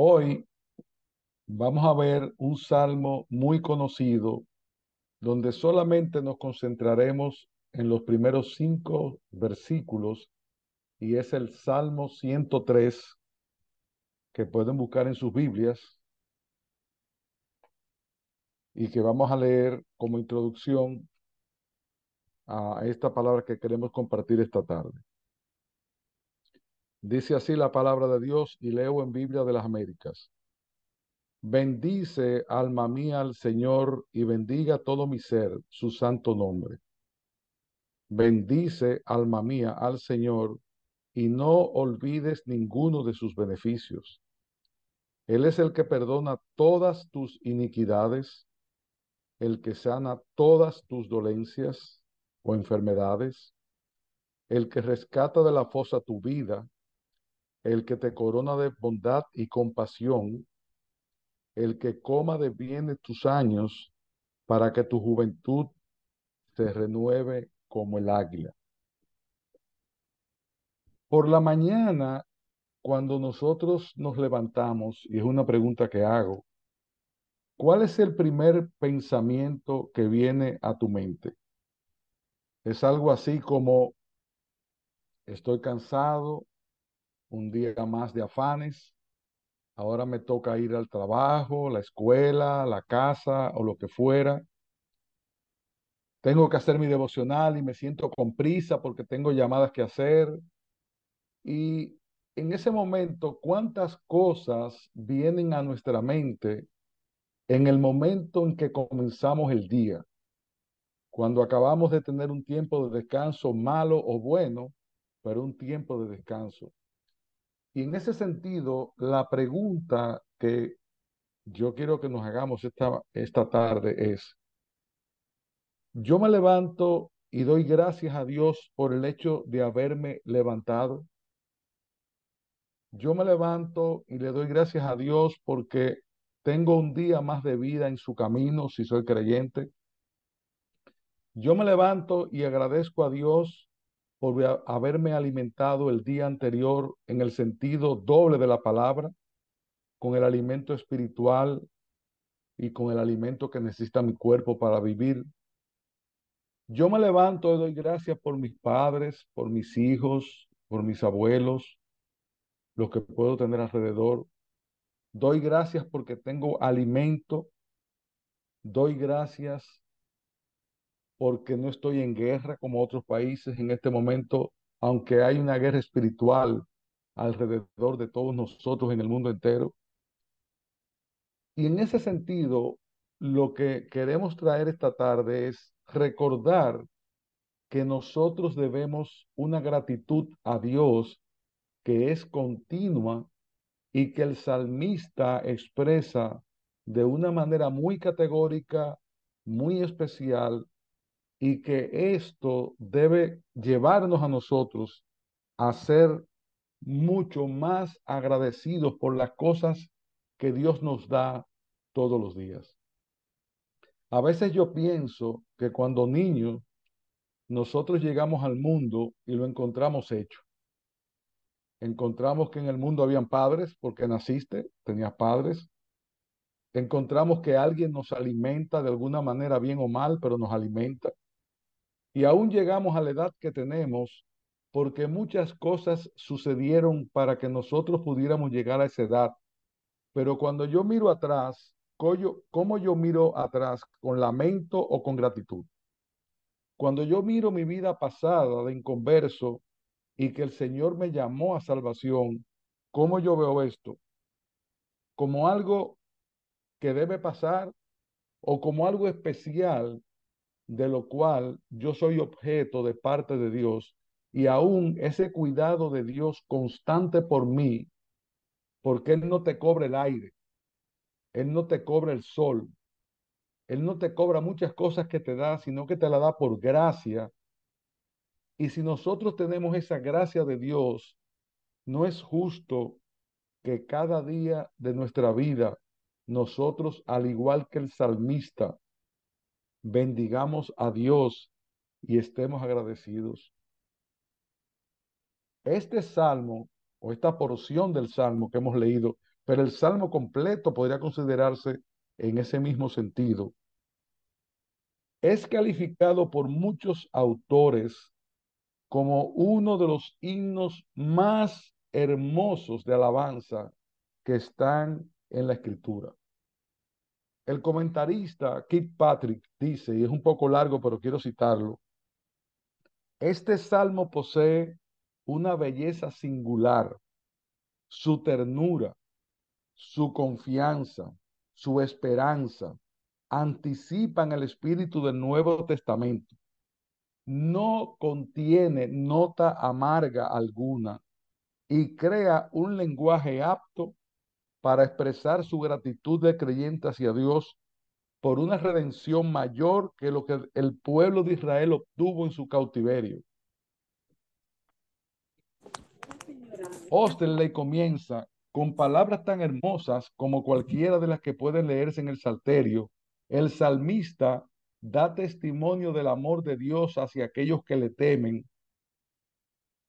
Hoy vamos a ver un salmo muy conocido donde solamente nos concentraremos en los primeros cinco versículos y es el Salmo 103 que pueden buscar en sus Biblias y que vamos a leer como introducción a esta palabra que queremos compartir esta tarde. Dice así la palabra de Dios y leo en Biblia de las Américas. Bendice, alma mía, al Señor y bendiga todo mi ser, su santo nombre. Bendice, alma mía, al Señor y no olvides ninguno de sus beneficios. Él es el que perdona todas tus iniquidades, el que sana todas tus dolencias o enfermedades, el que rescata de la fosa tu vida, el que te corona de bondad y compasión, el que coma de bienes tus años, para que tu juventud se renueve como el águila. Por la mañana, cuando nosotros nos levantamos, y es una pregunta que hago, ¿cuál es el primer pensamiento que viene a tu mente? Es algo así como, estoy cansado, un día más de afanes, ahora me toca ir al trabajo, la escuela, la casa o lo que fuera. Tengo que hacer mi devocional y me siento con prisa porque tengo llamadas que hacer. Y en ese momento, ¿cuántas cosas vienen a nuestra mente en el momento en que comenzamos el día? Cuando acabamos de tener un tiempo de descanso malo o bueno, pero un tiempo de descanso. Y en ese sentido, la pregunta que yo quiero que nos hagamos esta, esta tarde es, yo me levanto y doy gracias a Dios por el hecho de haberme levantado. Yo me levanto y le doy gracias a Dios porque tengo un día más de vida en su camino si soy creyente. Yo me levanto y agradezco a Dios por haberme alimentado el día anterior en el sentido doble de la palabra, con el alimento espiritual y con el alimento que necesita mi cuerpo para vivir. Yo me levanto y doy gracias por mis padres, por mis hijos, por mis abuelos, los que puedo tener alrededor. Doy gracias porque tengo alimento. Doy gracias porque no estoy en guerra como otros países en este momento, aunque hay una guerra espiritual alrededor de todos nosotros en el mundo entero. Y en ese sentido, lo que queremos traer esta tarde es recordar que nosotros debemos una gratitud a Dios que es continua y que el salmista expresa de una manera muy categórica, muy especial y que esto debe llevarnos a nosotros a ser mucho más agradecidos por las cosas que Dios nos da todos los días. A veces yo pienso que cuando niños nosotros llegamos al mundo y lo encontramos hecho. Encontramos que en el mundo habían padres porque naciste, tenías padres. Encontramos que alguien nos alimenta de alguna manera bien o mal, pero nos alimenta. Y aún llegamos a la edad que tenemos porque muchas cosas sucedieron para que nosotros pudiéramos llegar a esa edad. Pero cuando yo miro atrás, ¿cómo yo miro atrás? ¿Con lamento o con gratitud? Cuando yo miro mi vida pasada de inconverso y que el Señor me llamó a salvación, ¿cómo yo veo esto? ¿Como algo que debe pasar o como algo especial de lo cual yo soy objeto de parte de Dios y aún ese cuidado de Dios constante por mí, porque Él no te cobra el aire, Él no te cobra el sol, Él no te cobra muchas cosas que te da, sino que te la da por gracia. Y si nosotros tenemos esa gracia de Dios, no es justo que cada día de nuestra vida nosotros, al igual que el salmista, bendigamos a Dios y estemos agradecidos. Este salmo o esta porción del salmo que hemos leído pero el salmo completo podría considerarse en ese mismo sentido. Es calificado por muchos autores como uno de los himnos más hermosos de alabanza que están en la escritura. El comentarista Kit Patrick dice, y es un poco largo, pero quiero citarlo, este salmo posee una belleza singular, su ternura, su confianza, su esperanza, anticipan el espíritu del Nuevo Testamento. No contiene nota amarga alguna y crea un lenguaje apto para expresar su gratitud de creyente hacia Dios por una redención mayor que lo que el pueblo de Israel obtuvo en su cautiverio. Osterley comienza con palabras tan hermosas como cualquiera de las que pueden leerse en el Salterio. El salmista da testimonio del amor de Dios hacia aquellos que le temen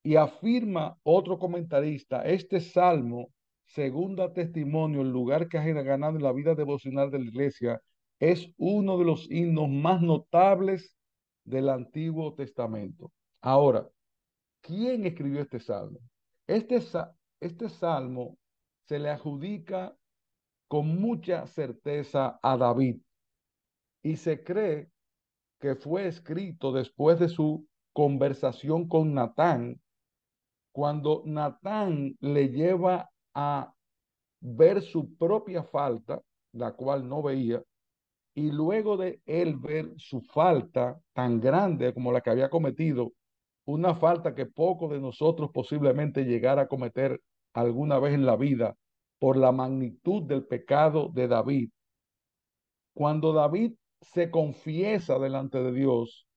y afirma otro comentarista, este salmo, segunda testimonio, el lugar que ha ganado en la vida devocional de la iglesia, es uno de los himnos más notables del Antiguo Testamento. Ahora, ¿quién escribió este salmo? Este, este salmo se le adjudica con mucha certeza a David y se cree que fue escrito después de su conversación con Natán, cuando Natán le lleva a ver su propia falta, la cual no veía, y luego de él ver su falta tan grande como la que había cometido, una falta que pocos de nosotros posiblemente llegara a cometer alguna vez en la vida por la magnitud del pecado de David. Cuando David se confiesa delante de Dios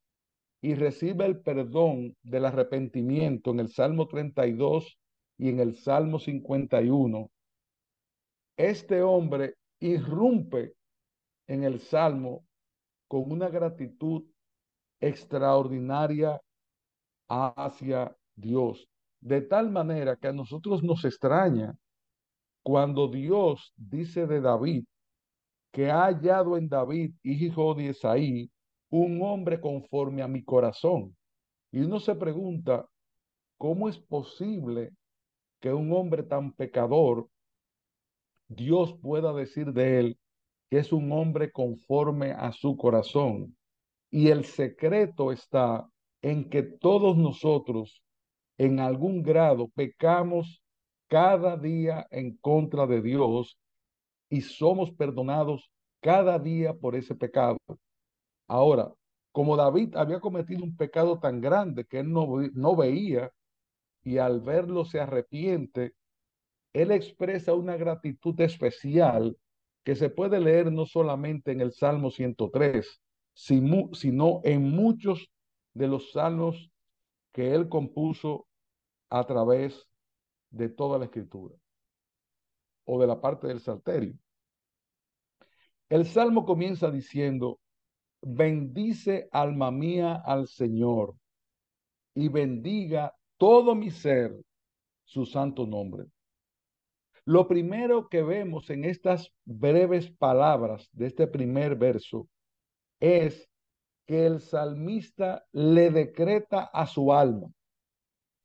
y recibe el perdón del arrepentimiento en el Salmo 32 y en el Salmo 51, este hombre irrumpe en el Salmo con una gratitud extraordinaria hacia Dios. De tal manera que a nosotros nos extraña cuando Dios dice de David que ha hallado en David, hijo de Isaí, un hombre conforme a mi corazón. Y uno se pregunta, ¿cómo es posible que un hombre tan pecador, Dios pueda decir de él que es un hombre conforme a su corazón? Y el secreto está en que todos nosotros en algún grado pecamos cada día en contra de Dios y somos perdonados cada día por ese pecado. Ahora, como David había cometido un pecado tan grande que él no, no veía y al verlo se arrepiente, él expresa una gratitud especial que se puede leer no solamente en el Salmo 103, sino en muchos de los salmos que él compuso a través de toda la escritura o de la parte del salterio. El salmo comienza diciendo, bendice alma mía al Señor y bendiga todo mi ser su santo nombre. Lo primero que vemos en estas breves palabras de este primer verso es que el salmista le decreta a su alma.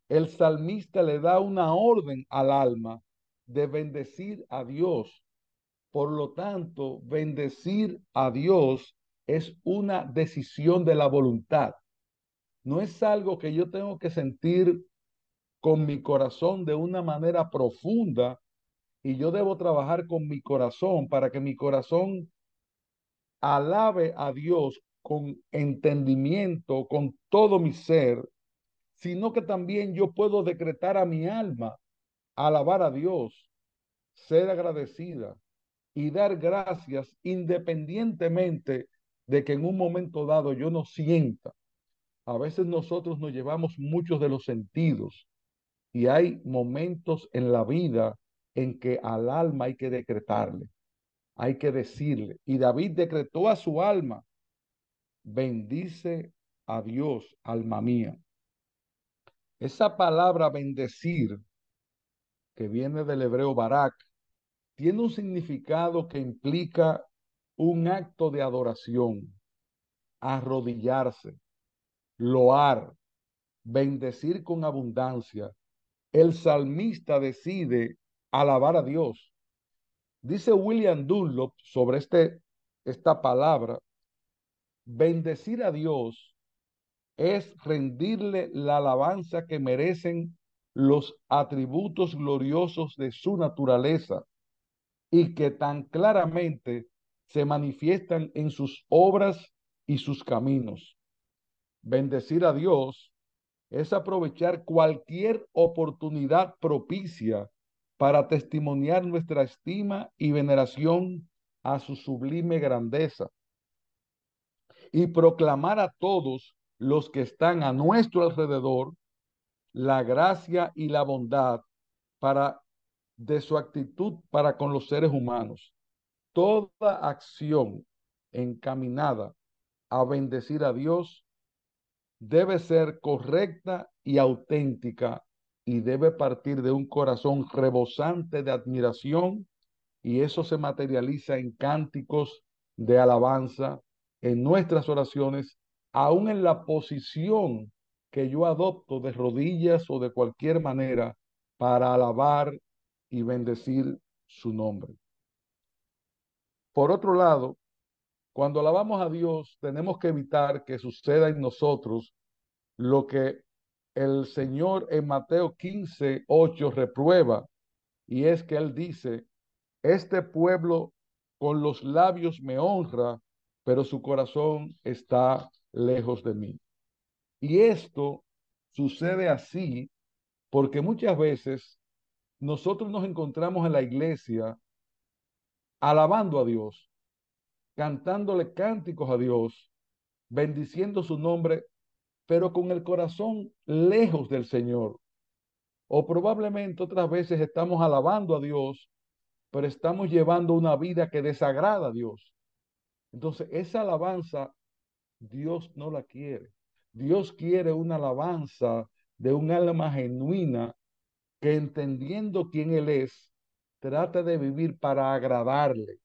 El salmista le da una orden al alma de bendecir a Dios. Por lo tanto, bendecir a Dios es una decisión de la voluntad. No es algo que yo tengo que sentir con mi corazón de una manera profunda y yo debo trabajar con mi corazón para que mi corazón alabe a Dios con entendimiento, con todo mi ser, sino que también yo puedo decretar a mi alma, alabar a Dios, ser agradecida y dar gracias independientemente de que en un momento dado yo no sienta. A veces nosotros nos llevamos muchos de los sentidos y hay momentos en la vida en que al alma hay que decretarle, hay que decirle. Y David decretó a su alma bendice a Dios, alma mía. Esa palabra bendecir, que viene del hebreo barak, tiene un significado que implica un acto de adoración, arrodillarse, loar, bendecir con abundancia. El salmista decide alabar a Dios. Dice William Dunlop sobre este, esta palabra, bendecir a Dios es rendirle la alabanza que merecen los atributos gloriosos de su naturaleza y que tan claramente se manifiestan en sus obras y sus caminos. Bendecir a Dios es aprovechar cualquier oportunidad propicia para testimoniar nuestra estima y veneración a su sublime grandeza y proclamar a todos los que están a nuestro alrededor la gracia y la bondad para de su actitud para con los seres humanos. Toda acción encaminada a bendecir a Dios debe ser correcta y auténtica y debe partir de un corazón rebosante de admiración y eso se materializa en cánticos de alabanza, en nuestras oraciones, aún en la posición que yo adopto de rodillas o de cualquier manera para alabar y bendecir su nombre. Por otro lado, cuando alabamos a Dios, tenemos que evitar que suceda en nosotros lo que el Señor en Mateo 15, 8 reprueba, y es que Él dice, este pueblo con los labios me honra, pero su corazón está lejos de mí. Y esto sucede así porque muchas veces nosotros nos encontramos en la iglesia alabando a Dios, cantándole cánticos a Dios, bendiciendo su nombre, pero con el corazón lejos del Señor. O probablemente otras veces estamos alabando a Dios, pero estamos llevando una vida que desagrada a Dios. Entonces, esa alabanza Dios no la quiere. Dios quiere una alabanza de un alma genuina que entendiendo quién Él es, trata de vivir para agradarle,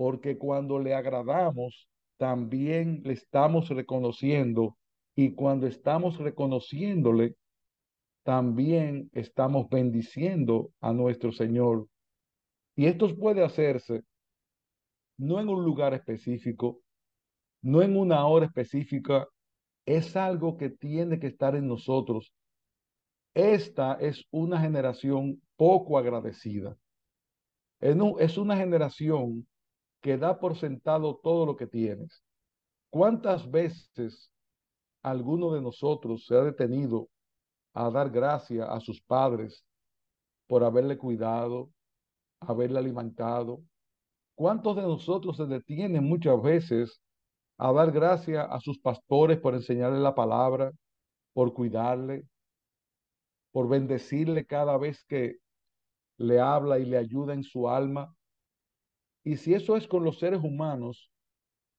porque cuando le agradamos, también le estamos reconociendo y cuando estamos reconociéndole, también estamos bendiciendo a nuestro Señor. Y esto puede hacerse no en un lugar específico, no en una hora específica, es algo que tiene que estar en nosotros esta es una generación poco agradecida. Es una generación que da por sentado todo lo que tienes. ¿Cuántas veces alguno de nosotros se ha detenido a dar gracias a sus padres por haberle cuidado, haberle alimentado? ¿Cuántos de nosotros se detienen muchas veces a dar gracias a sus pastores por enseñarle la palabra, por cuidarle, por bendecirle cada vez que le habla y le ayuda en su alma. Y si eso es con los seres humanos,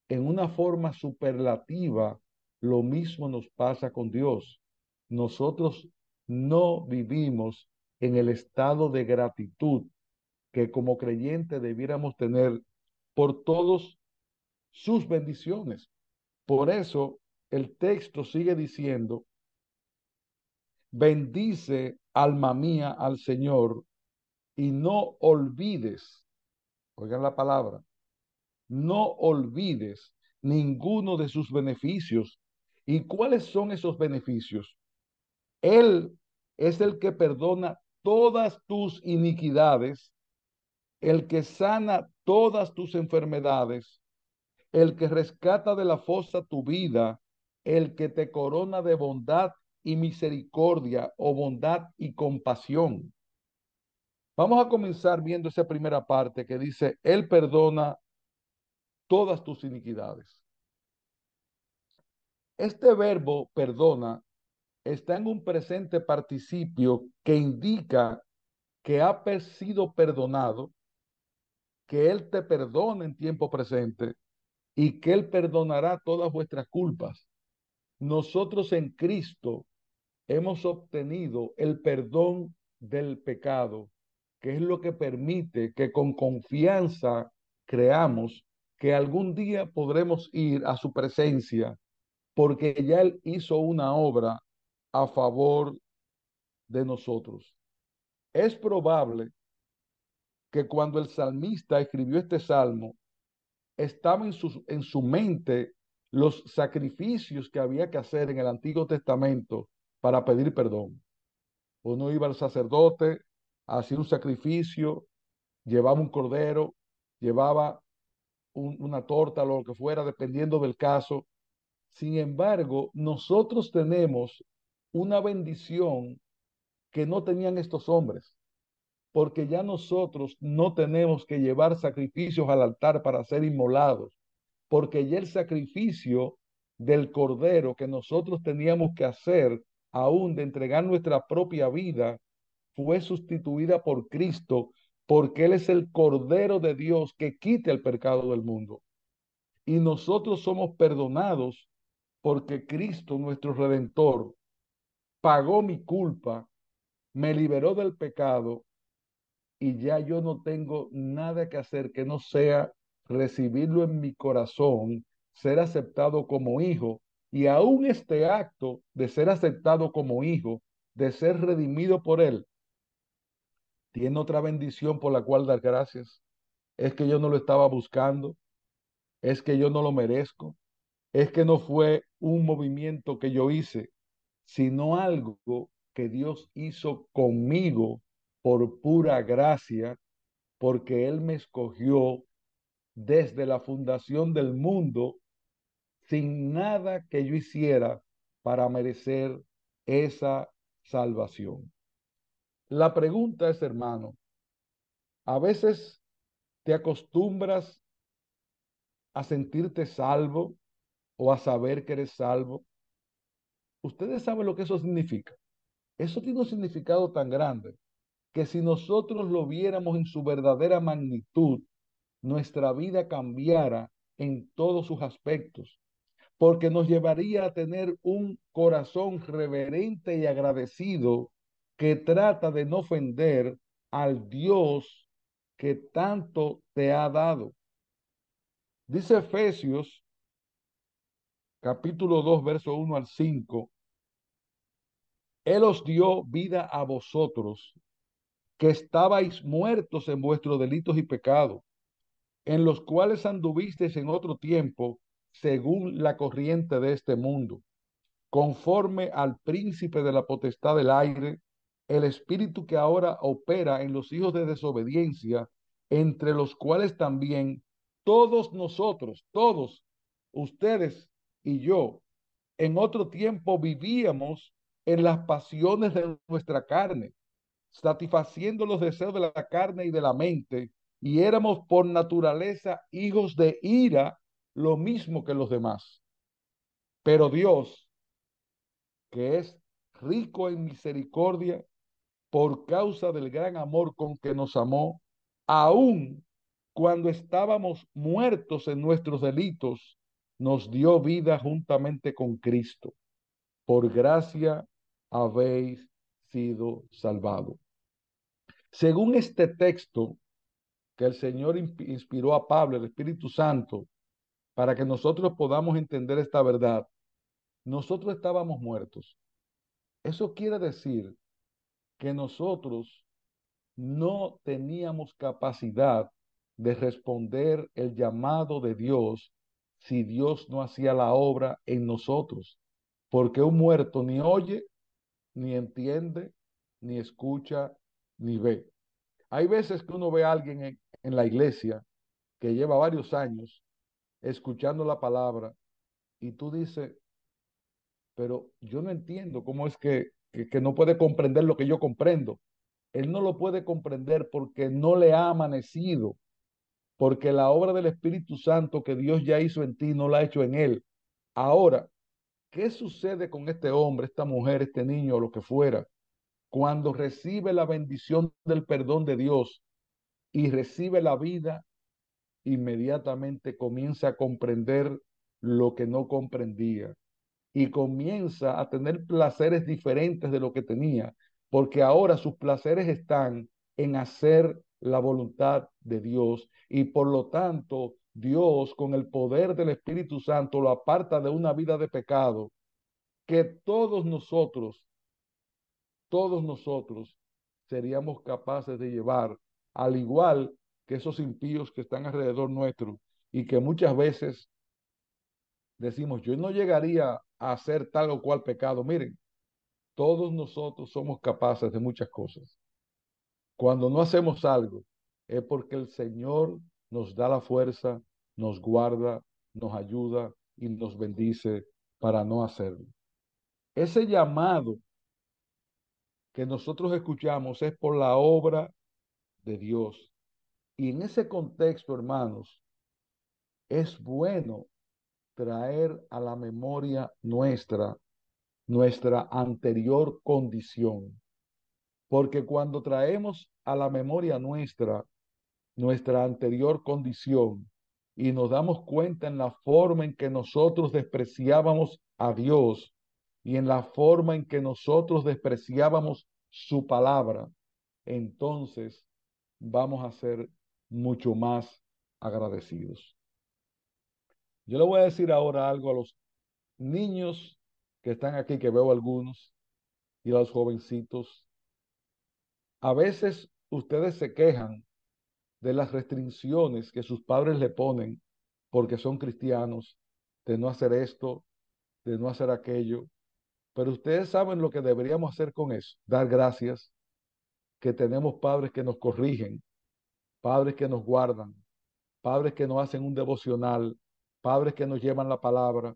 en una forma superlativa, lo mismo nos pasa con Dios. Nosotros no vivimos en el estado de gratitud que como creyente debiéramos tener por todos sus bendiciones. Por eso el texto sigue diciendo, bendice alma mía al Señor y no olvides, oigan la palabra, no olvides ninguno de sus beneficios. ¿Y cuáles son esos beneficios? Él es el que perdona todas tus iniquidades, el que sana todas tus enfermedades, el que rescata de la fosa tu vida, el que te corona de bondad y misericordia o bondad y compasión. Vamos a comenzar viendo esa primera parte que dice, Él perdona todas tus iniquidades. Este verbo perdona está en un presente participio que indica que ha sido perdonado, que Él te perdona en tiempo presente y que Él perdonará todas vuestras culpas. Nosotros en Cristo hemos obtenido el perdón del pecado que es lo que permite que con confianza creamos que algún día podremos ir a su presencia, porque ya Él hizo una obra a favor de nosotros. Es probable que cuando el salmista escribió este salmo, estaba en su, en su mente los sacrificios que había que hacer en el Antiguo Testamento para pedir perdón. Uno iba al sacerdote, hacía un sacrificio, llevaba un cordero, llevaba una torta, lo que fuera, dependiendo del caso. Sin embargo, nosotros tenemos una bendición que no tenían estos hombres, porque ya nosotros no tenemos que llevar sacrificios al altar para ser inmolados, porque ya el sacrificio del cordero que nosotros teníamos que hacer, aún de entregar nuestra propia vida, fue sustituida por Cristo, porque Él es el cordero de Dios que quita el pecado del mundo. Y nosotros somos perdonados porque Cristo, nuestro redentor, pagó mi culpa, me liberó del pecado y ya yo no tengo nada que hacer que no sea recibirlo en mi corazón, ser aceptado como hijo y aún este acto de ser aceptado como hijo, de ser redimido por él, tiene otra bendición por la cual dar gracias. Es que yo no lo estaba buscando, es que yo no lo merezco, es que no fue un movimiento que yo hice, sino algo que Dios hizo conmigo por pura gracia, porque Él me escogió desde la fundación del mundo sin nada que yo hiciera para merecer esa salvación. La pregunta es, hermano, a veces te acostumbras a sentirte salvo o a saber que eres salvo. Ustedes saben lo que eso significa. Eso tiene un significado tan grande que si nosotros lo viéramos en su verdadera magnitud, nuestra vida cambiara en todos sus aspectos, porque nos llevaría a tener un corazón reverente y agradecido que trata de no ofender al Dios que tanto te ha dado. Dice Efesios capítulo 2, verso 1 al 5. Él os dio vida a vosotros, que estabais muertos en vuestros delitos y pecados, en los cuales anduvisteis en otro tiempo, según la corriente de este mundo, conforme al príncipe de la potestad del aire, el espíritu que ahora opera en los hijos de desobediencia, entre los cuales también todos nosotros, todos ustedes y yo, en otro tiempo vivíamos en las pasiones de nuestra carne, satisfaciendo los deseos de la carne y de la mente, y éramos por naturaleza hijos de ira, lo mismo que los demás. Pero Dios, que es rico en misericordia, por causa del gran amor con que nos amó, aun cuando estábamos muertos en nuestros delitos, nos dio vida juntamente con Cristo. Por gracia habéis sido salvados. Según este texto que el Señor inspiró a Pablo, el Espíritu Santo, para que nosotros podamos entender esta verdad, nosotros estábamos muertos. Eso quiere decir que nosotros no teníamos capacidad de responder el llamado de Dios si Dios no hacía la obra en nosotros. Porque un muerto ni oye, ni entiende, ni escucha, ni ve. Hay veces que uno ve a alguien en, en la iglesia que lleva varios años escuchando la palabra y tú dices, pero yo no entiendo cómo es que que, no puede comprender lo que yo comprendo. Él no lo puede comprender porque no le ha amanecido, porque la obra del Espíritu Santo que Dios ya hizo en ti no la ha hecho en él. Ahora, ¿qué sucede con este hombre, esta mujer, este niño lo que fuera, cuando recibe la bendición del perdón de Dios y recibe la vida? Inmediatamente comienza a comprender lo que no comprendía y comienza a tener placeres diferentes de lo que tenía, porque ahora sus placeres están en hacer la voluntad de Dios y por lo tanto Dios con el poder del Espíritu Santo lo aparta de una vida de pecado que todos nosotros, todos nosotros seríamos capaces de llevar, al igual que esos impíos que están alrededor nuestro y que muchas veces decimos, yo no llegaría hacer tal o cual pecado. Miren, todos nosotros somos capaces de muchas cosas. Cuando no hacemos algo, es porque el Señor nos da la fuerza, nos guarda, nos ayuda y nos bendice para no hacerlo. Ese llamado que nosotros escuchamos es por la obra de Dios. Y en ese contexto, hermanos, es bueno traer a la memoria nuestra, nuestra anterior condición. Porque cuando traemos a la memoria nuestra, nuestra anterior condición, y nos damos cuenta en la forma en que nosotros despreciábamos a Dios y en la forma en que nosotros despreciábamos su palabra, entonces vamos a ser mucho más agradecidos. Yo le voy a decir ahora algo a los niños que están aquí, que veo algunos, y a los jovencitos. A veces ustedes se quejan de las restricciones que sus padres le ponen porque son cristianos, de no hacer esto, de no hacer aquello. Pero ustedes saben lo que deberíamos hacer con eso, dar gracias, que tenemos padres que nos corrigen, padres que nos guardan, padres que nos hacen un devocional, padres que nos llevan la palabra,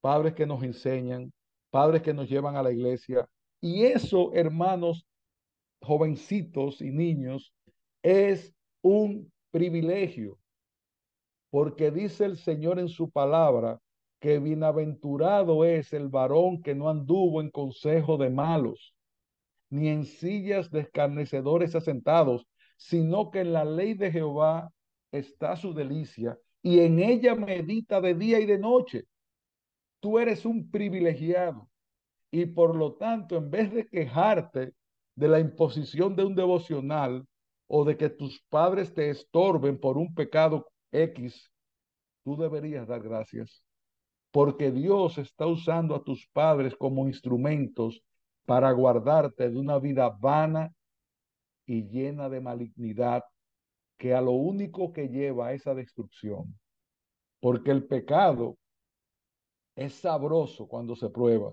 padres que nos enseñan, padres que nos llevan a la iglesia. Y eso, hermanos, jovencitos y niños, es un privilegio, porque dice el Señor en su palabra que bienaventurado es el varón que no anduvo en consejo de malos, ni en sillas de escarnecedores asentados, sino que en la ley de Jehová está su delicia y en ella medita de día y de noche. Tú eres un privilegiado y por lo tanto, en vez de quejarte de la imposición de un devocional o de que tus padres te estorben por un pecado X, tú deberías dar gracias porque Dios está usando a tus padres como instrumentos para guardarte de una vida vana y llena de malignidad que a lo único que lleva a esa destrucción. Porque el pecado es sabroso cuando se prueba,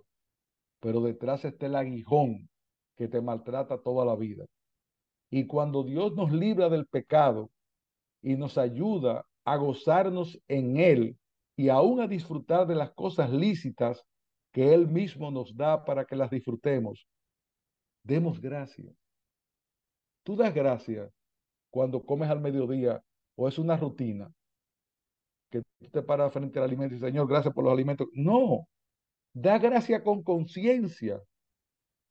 pero detrás está el aguijón que te maltrata toda la vida. Y cuando Dios nos libra del pecado y nos ayuda a gozarnos en Él, y aún a disfrutar de las cosas lícitas que Él mismo nos da para que las disfrutemos. Demos gracias. Tú das gracias cuando comes al mediodía o es una rutina que te paras frente al alimento y Señor, gracias por los alimentos. No, da gracias con conciencia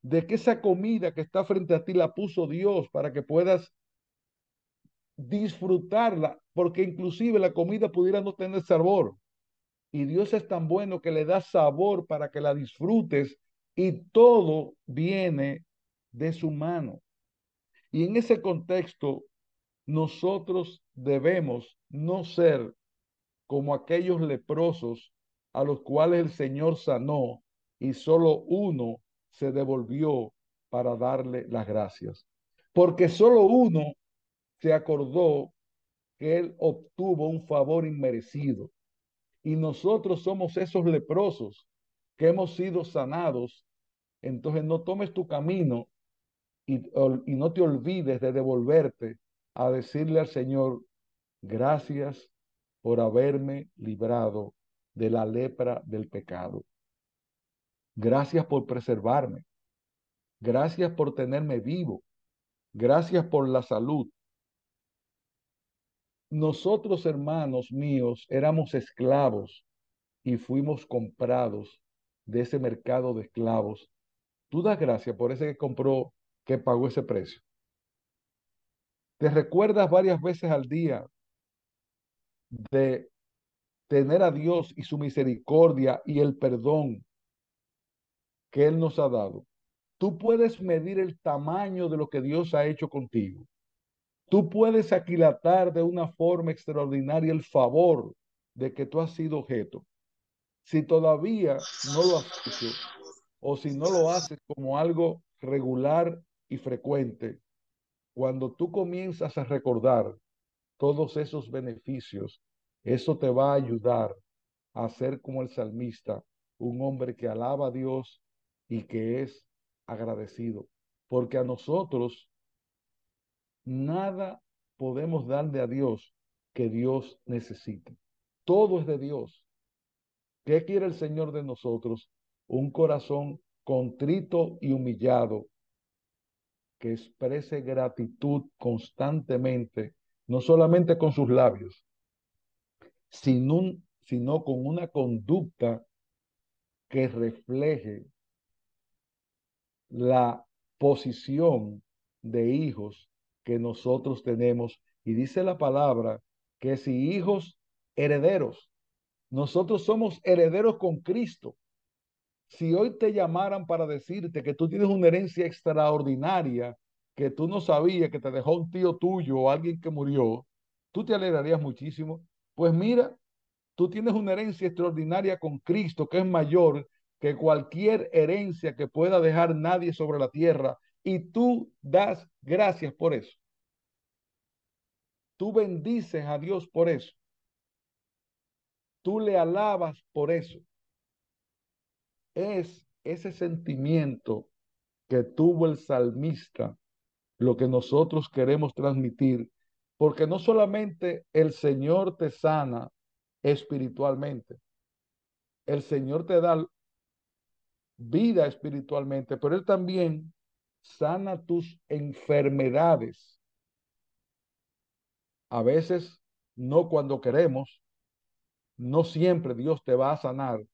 de que esa comida que está frente a ti la puso Dios para que puedas disfrutarla, porque inclusive la comida pudiera no tener sabor, y Dios es tan bueno que le da sabor para que la disfrutes y todo viene de su mano. Y en ese contexto, nosotros debemos no ser como aquellos leprosos a los cuales el Señor sanó y solo uno se devolvió para darle las gracias. Porque solo uno se acordó que él obtuvo un favor inmerecido y nosotros somos esos leprosos que hemos sido sanados, entonces no tomes tu camino y, y no te olvides de devolverte a decirle al Señor, gracias por haberme librado de la lepra del pecado. Gracias por preservarme. Gracias por tenerme vivo. Gracias por la salud. Nosotros, hermanos míos, éramos esclavos y fuimos comprados de ese mercado de esclavos. Tú das gracias por ese que compró, que pagó ese precio. Te recuerdas varias veces al día de tener a Dios y su misericordia y el perdón que Él nos ha dado. Tú puedes medir el tamaño de lo que Dios ha hecho contigo. Tú puedes aquilatar de una forma extraordinaria el favor de que tú has sido objeto. Si todavía no lo has hecho o si no lo haces como algo regular y frecuente, cuando tú comienzas a recordar todos esos beneficios, eso te va a ayudar a ser como el salmista, un hombre que alaba a Dios y que es agradecido. Porque a nosotros nada podemos darle a Dios que Dios necesite. Todo es de Dios. ¿Qué quiere el Señor de nosotros? Un corazón contrito y humillado que exprese gratitud constantemente, no solamente con sus labios, sino, sino con una conducta que refleje la posición de hijos que nosotros tenemos. Y dice la palabra que si hijos herederos, nosotros somos herederos con Cristo. Si hoy te llamaran para decirte que tú tienes una herencia extraordinaria, que tú no sabías que te dejó un tío tuyo o alguien que murió, tú te alegrarías muchísimo. Pues mira, tú tienes una herencia extraordinaria con Cristo que es mayor que cualquier herencia que pueda dejar nadie sobre la tierra y tú das gracias por eso. Tú bendices a Dios por eso. Tú le alabas por eso. Es ese sentimiento que tuvo el salmista lo que nosotros queremos transmitir, porque no solamente el Señor te sana espiritualmente, el Señor te da vida espiritualmente, pero Él también sana tus enfermedades. A veces, no cuando queremos, no siempre Dios te va a sanar,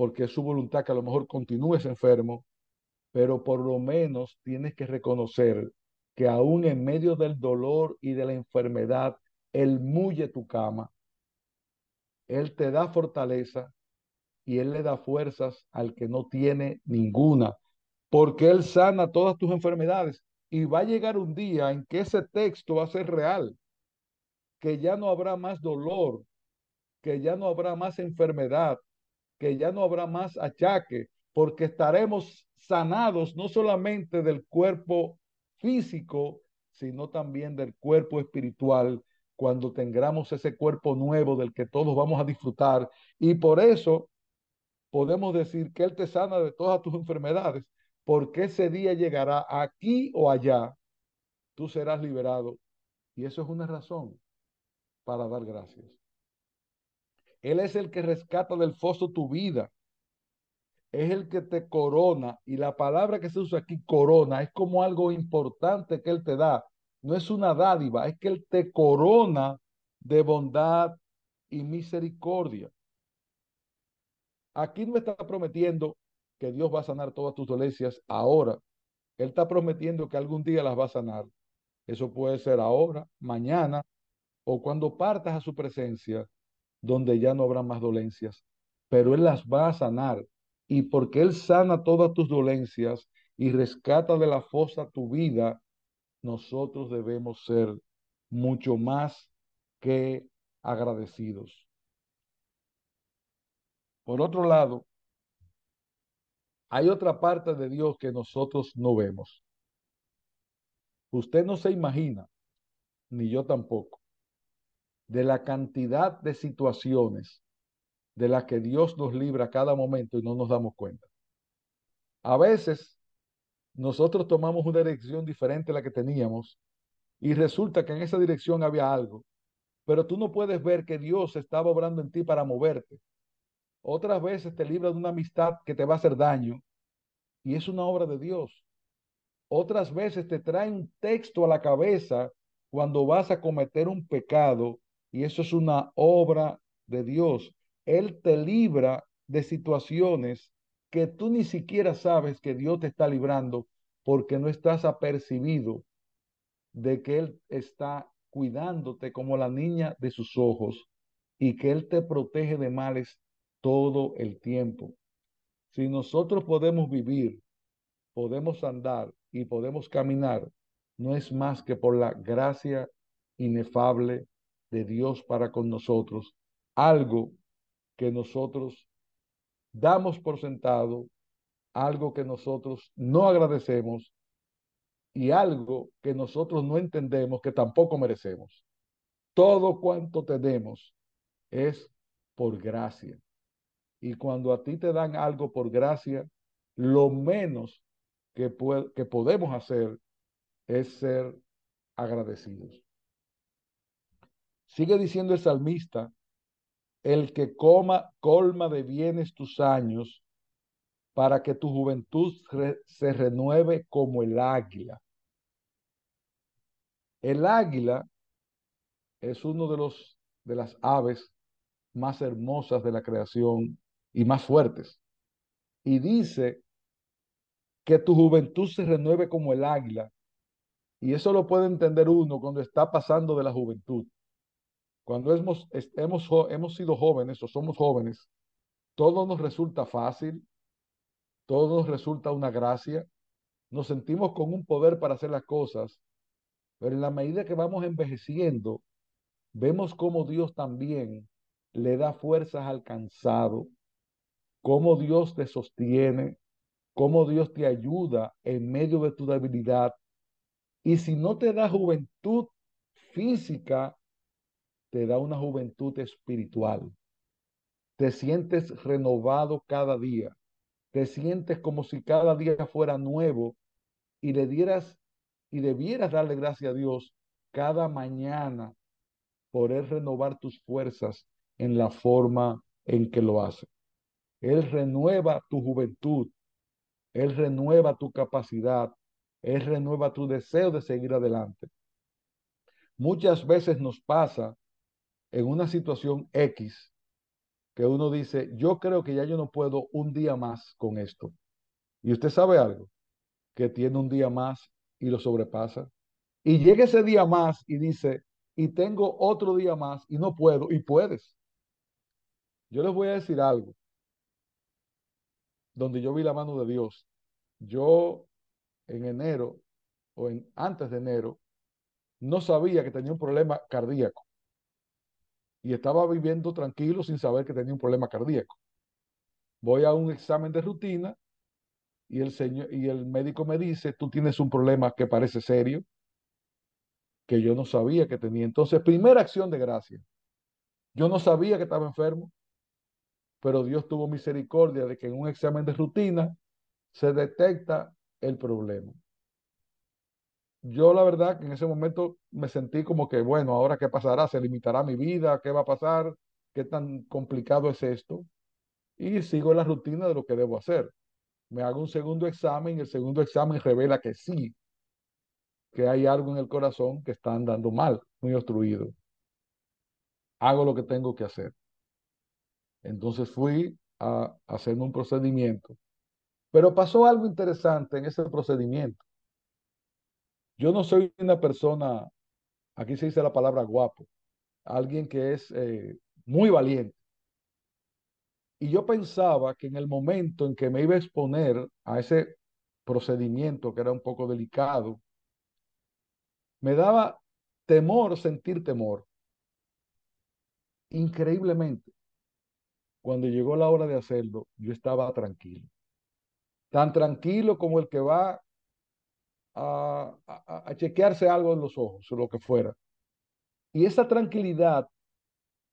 porque es su voluntad que a lo mejor continúes enfermo, pero por lo menos tienes que reconocer que aún en medio del dolor y de la enfermedad, Él mulle tu cama, Él te da fortaleza y Él le da fuerzas al que no tiene ninguna, porque Él sana todas tus enfermedades. Y va a llegar un día en que ese texto va a ser real, que ya no habrá más dolor, que ya no habrá más enfermedad, que ya no habrá más achaque, porque estaremos sanados no solamente del cuerpo físico, sino también del cuerpo espiritual, cuando tengamos ese cuerpo nuevo del que todos vamos a disfrutar. Y por eso podemos decir que Él te sana de todas tus enfermedades, porque ese día llegará aquí o allá, tú serás liberado. Y eso es una razón para dar gracias. Él es el que rescata del foso tu vida. Es el que te corona. Y la palabra que se usa aquí, corona, es como algo importante que Él te da. No es una dádiva, es que Él te corona de bondad y misericordia. Aquí no está prometiendo que Dios va a sanar todas tus dolencias ahora. Él está prometiendo que algún día las va a sanar. Eso puede ser ahora, mañana o cuando partas a su presencia, donde ya no habrá más dolencias. Pero Él las va a sanar. Y porque Él sana todas tus dolencias y rescata de la fosa tu vida, nosotros debemos ser mucho más que agradecidos. Por otro lado, hay otra parte de Dios que nosotros no vemos. Usted no se imagina, ni yo tampoco, de la cantidad de situaciones de las que Dios nos libra a cada momento y no nos damos cuenta. A veces nosotros tomamos una dirección diferente a la que teníamos y resulta que en esa dirección había algo, pero tú no puedes ver que Dios estaba obrando en ti para moverte. Otras veces te libra de una amistad que te va a hacer daño y es una obra de Dios. Otras veces te trae un texto a la cabeza cuando vas a cometer un pecado y eso es una obra de Dios. Él te libra de situaciones que tú ni siquiera sabes que Dios te está librando porque no estás apercibido de que Él está cuidándote como la niña de sus ojos y que Él te protege de males todo el tiempo. Si nosotros podemos vivir podemos andar y podemos caminar no es más que por la gracia inefable de Dios para con nosotros, algo que nosotros damos por sentado, algo que nosotros no agradecemos y algo que nosotros no entendemos que tampoco merecemos. Todo cuanto tenemos es por gracia. Y cuando a ti te dan algo por gracia, lo menos que, que podemos hacer es ser agradecidos. Sigue diciendo el salmista, el que coma, colma de bienes tus años, para que tu juventud se renueve como el águila. El águila es uno de los de las aves más hermosas de la creación y más fuertes. Y dice que tu juventud se renueve como el águila. Y eso lo puede entender uno cuando está pasando de la juventud. Cuando hemos, hemos, hemos sido jóvenes o somos jóvenes, todo nos resulta fácil, todo nos resulta una gracia, nos sentimos con un poder para hacer las cosas, pero en la medida que vamos envejeciendo, vemos cómo Dios también le da fuerzas al cansado, cómo Dios te sostiene, cómo Dios te ayuda en medio de tu debilidad. Y si no te da juventud física, te da una juventud espiritual. Te sientes renovado cada día. Te sientes como si cada día fuera nuevo y le dieras y debieras darle gracias a Dios cada mañana por él renovar tus fuerzas en la forma en que lo hace. Él renueva tu juventud, Él renueva tu capacidad, Él renueva tu deseo de seguir adelante. Muchas veces nos pasa en una situación X que uno dice, yo creo que ya yo no puedo un día más con esto. Y usted sabe algo, que tiene un día más y lo sobrepasa. Y llega ese día más y dice, y tengo otro día más y no puedo, y puedes. Yo les voy a decir algo, donde yo vi la mano de Dios. Yo en enero o en, antes de enero no sabía que tenía un problema cardíaco y estaba viviendo tranquilo sin saber que tenía un problema cardíaco. Voy a un examen de rutina y el, señor, y el médico me dice, tú tienes un problema que parece serio, que yo no sabía que tenía. Entonces, primera acción de gracia. Yo no sabía que estaba enfermo, pero Dios tuvo misericordia de que en un examen de rutina se detecta el problema. Yo la verdad que en ese momento me sentí como que, bueno, ahora qué pasará, se limitará mi vida, qué va a pasar, qué tan complicado es esto. Y sigo la rutina de lo que debo hacer. Me hago un segundo examen y el segundo examen revela que sí, que hay algo en el corazón que está andando mal, muy obstruido. Hago lo que tengo que hacer. Entonces fui a hacerme un procedimiento. Pero pasó algo interesante en ese procedimiento. Yo no soy una persona, aquí se dice la palabra guapo, alguien que es eh, muy valiente. Y yo pensaba que en el momento en que me iba a exponer a ese procedimiento que era un poco delicado, me daba temor sentir temor. Increíblemente, cuando llegó la hora de hacerlo, yo estaba tranquilo. Tan tranquilo como el que va a, chequearse algo en los ojos o lo que fuera. Y esa tranquilidad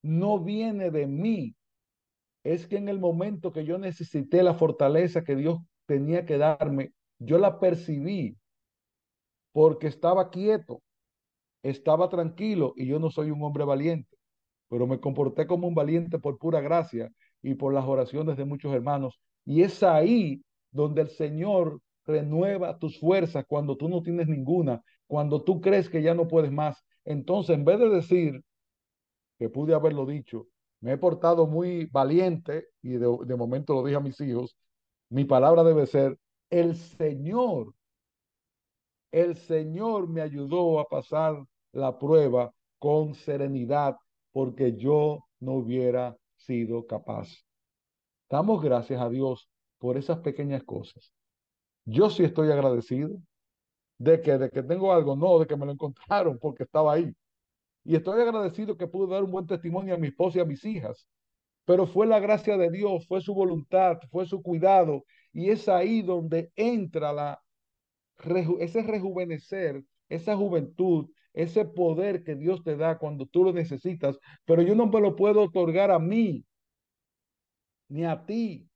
no viene de mí. Es que en el momento que yo necesité la fortaleza que Dios tenía que darme, yo la percibí porque estaba quieto, estaba tranquilo y yo no soy un hombre valiente, pero me comporté como un valiente por pura gracia y por las oraciones de muchos hermanos. Y es ahí donde el Señor renueva tus fuerzas cuando tú no tienes ninguna, cuando tú crees que ya no puedes más. Entonces, en vez de decir que pude haberlo dicho, me he portado muy valiente y de, de momento lo dije a mis hijos, mi palabra debe ser, el Señor el Señor me ayudó a pasar la prueba con serenidad porque yo no hubiera sido capaz. Damos gracias a Dios por esas pequeñas cosas. Yo sí estoy agradecido de que, de que tengo algo, no, de que me lo encontraron porque estaba ahí. Y estoy agradecido que pude dar un buen testimonio a mi esposa y a mis hijas. Pero fue la gracia de Dios, fue su voluntad, fue su cuidado. Y es ahí donde entra la, ese rejuvenecer, esa juventud, ese poder que Dios te da cuando tú lo necesitas. Pero yo no me lo puedo otorgar a mí, ni a ti,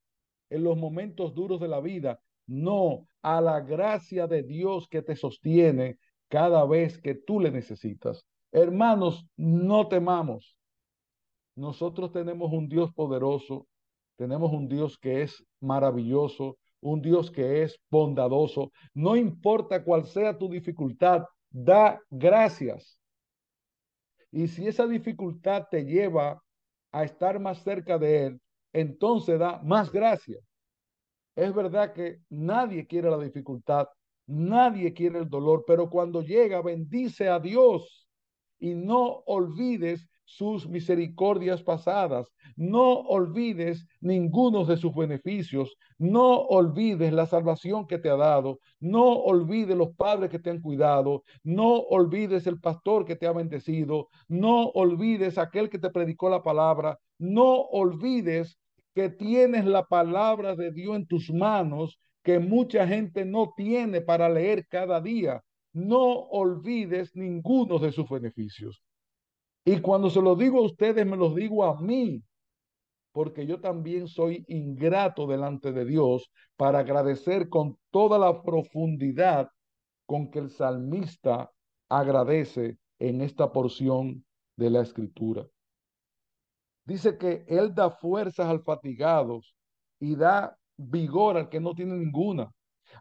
en los momentos duros de la vida. No, a la gracia de Dios que te sostiene cada vez que tú le necesitas. Hermanos, no temamos. Nosotros tenemos un Dios poderoso, tenemos un Dios que es maravilloso, un Dios que es bondadoso. No importa cuál sea tu dificultad, da gracias. Y si esa dificultad te lleva a estar más cerca de Él, entonces da más gracias. Es verdad que nadie quiere la dificultad, nadie quiere el dolor, pero cuando llega, bendice a Dios y no olvides sus misericordias pasadas. No olvides ninguno de sus beneficios. No olvides la salvación que te ha dado. No olvides los padres que te han cuidado. No olvides el pastor que te ha bendecido. No olvides aquel que te predicó la palabra. No olvides que tienes la palabra de Dios en tus manos que mucha gente no tiene para leer cada día. No olvides ninguno de sus beneficios. Y cuando se lo digo a ustedes, me los digo a mí, porque yo también soy ingrato delante de Dios para agradecer con toda la profundidad con que el salmista agradece en esta porción de la escritura. Dice que Él da fuerzas al fatigados y da vigor al que no tiene ninguna.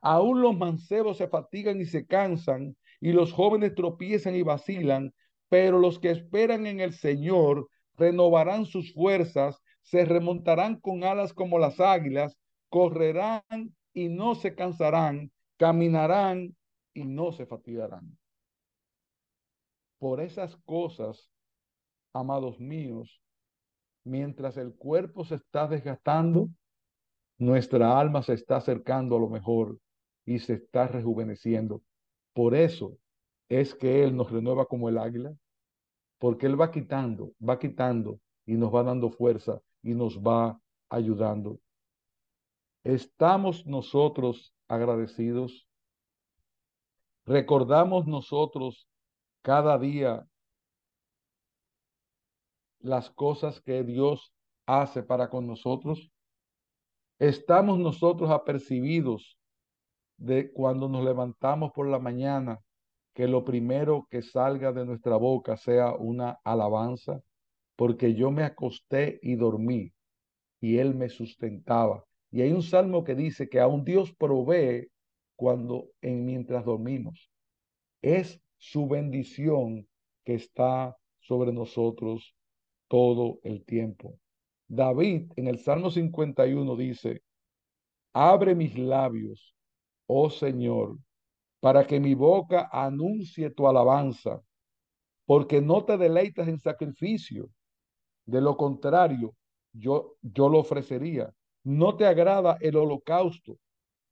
Aún los mancebos se fatigan y se cansan, y los jóvenes tropiezan y vacilan, pero los que esperan en el Señor renovarán sus fuerzas, se remontarán con alas como las águilas, correrán y no se cansarán, caminarán y no se fatigarán. Por esas cosas, amados míos, mientras el cuerpo se está desgastando, nuestra alma se está acercando a lo mejor y se está rejuveneciendo. Por eso es que Él nos renueva como el águila, porque Él va quitando, va quitando y nos va dando fuerza y nos va ayudando. ¿Estamos nosotros agradecidos? ¿Recordamos nosotros cada día las cosas que Dios hace para con nosotros? ¿Estamos nosotros apercibidos de cuando nos levantamos por la mañana que lo primero que salga de nuestra boca sea una alabanza, porque yo me acosté y dormí y Él me sustentaba. Y hay un salmo que dice que aún Dios provee cuando en mientras dormimos. Es su bendición que está sobre nosotros todo el tiempo. David en el Salmo 51 dice, abre mis labios, oh Señor, para que mi boca anuncie tu alabanza, porque no te deleitas en sacrificio. De lo contrario, yo, yo lo ofrecería. No te agrada el holocausto.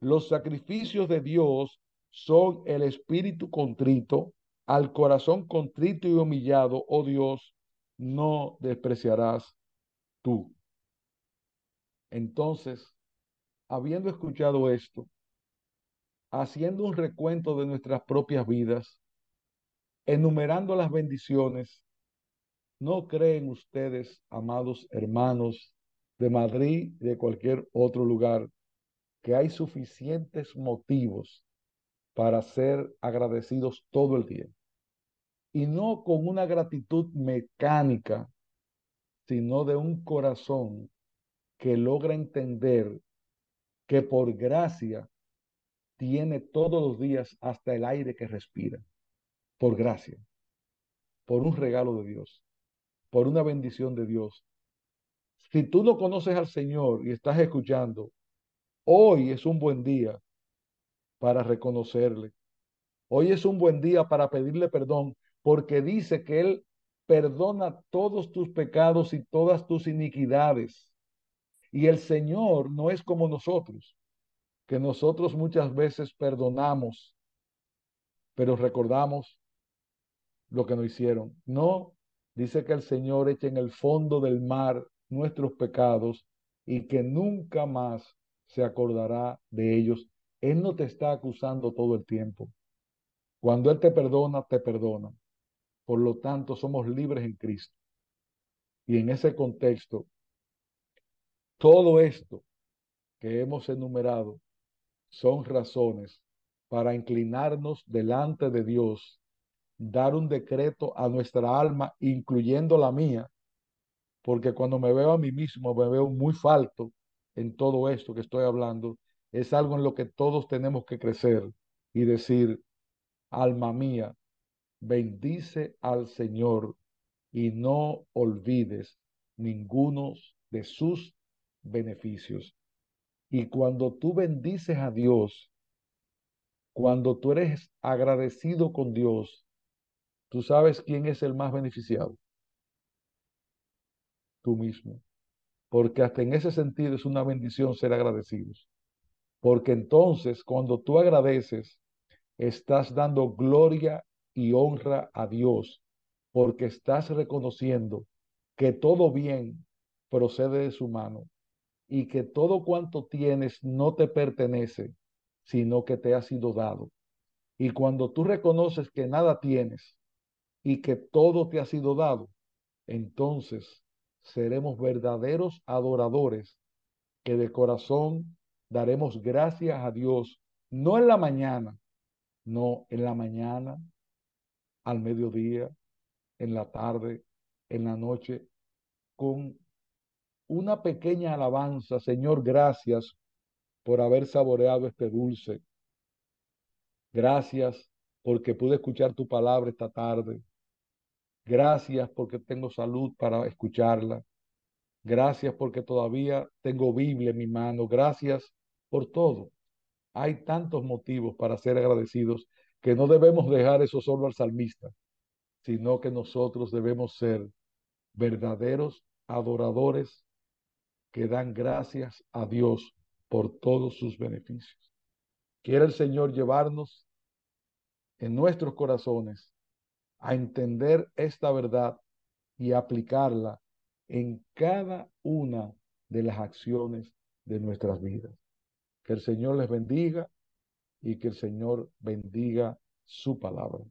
Los sacrificios de Dios son el espíritu contrito, al corazón contrito y humillado, oh Dios, no despreciarás tú. Entonces, habiendo escuchado esto, haciendo un recuento de nuestras propias vidas, enumerando las bendiciones, ¿no creen ustedes, amados hermanos de Madrid y de cualquier otro lugar, que hay suficientes motivos para ser agradecidos todo el día? Y no con una gratitud mecánica, sino de un corazón que logra entender que por gracia tiene todos los días hasta el aire que respira, por gracia, por un regalo de Dios, por una bendición de Dios. Si tú no conoces al Señor y estás escuchando, hoy es un buen día para reconocerle. Hoy es un buen día para pedirle perdón, porque dice que Él perdona todos tus pecados y todas tus iniquidades. Y el Señor no es como nosotros. que nosotros muchas veces perdonamos, pero recordamos lo que nos hicieron. No, dice que el Señor echa en el fondo del mar nuestros pecados y que nunca más se acordará de ellos. Él no te está acusando todo el tiempo. Cuando Él te perdona, te perdona. Por lo tanto, somos libres en Cristo. Y en ese contexto, todo esto que hemos enumerado son razones para inclinarnos delante de Dios, dar un decreto a nuestra alma, incluyendo la mía, porque cuando me veo a mí mismo, me veo muy falto en todo esto que estoy hablando. Es algo en lo que todos tenemos que crecer y decir, alma mía, bendice al Señor y no olvides ninguno de sus beneficios. Y cuando tú bendices a Dios, cuando tú eres agradecido con Dios, tú sabes quién es el más beneficiado. Tú mismo. Porque hasta en ese sentido es una bendición ser agradecidos. Porque entonces cuando tú agradeces, estás dando gloria y honra a Dios, porque estás reconociendo que todo bien procede de su mano y que todo cuanto tienes no te pertenece, sino que te ha sido dado. Y cuando tú reconoces que nada tienes y que todo te ha sido dado, entonces seremos verdaderos adoradores que de corazón daremos gracias a Dios, no en la mañana, no en la mañana, al mediodía, en la tarde, en la noche, con una pequeña alabanza, Señor, gracias por haber saboreado este dulce. Gracias porque pude escuchar tu palabra esta tarde. Gracias porque tengo salud para escucharla. Gracias porque todavía tengo Biblia en mi mano. Gracias por todo. Hay tantos motivos para ser agradecidos que no debemos dejar eso solo al salmista, sino que nosotros debemos ser verdaderos adoradores que dan gracias a Dios por todos sus beneficios. Quiere el Señor llevarnos en nuestros corazones a entender esta verdad y aplicarla en cada una de las acciones de nuestras vidas. Que el Señor les bendiga y que el Señor bendiga su palabra.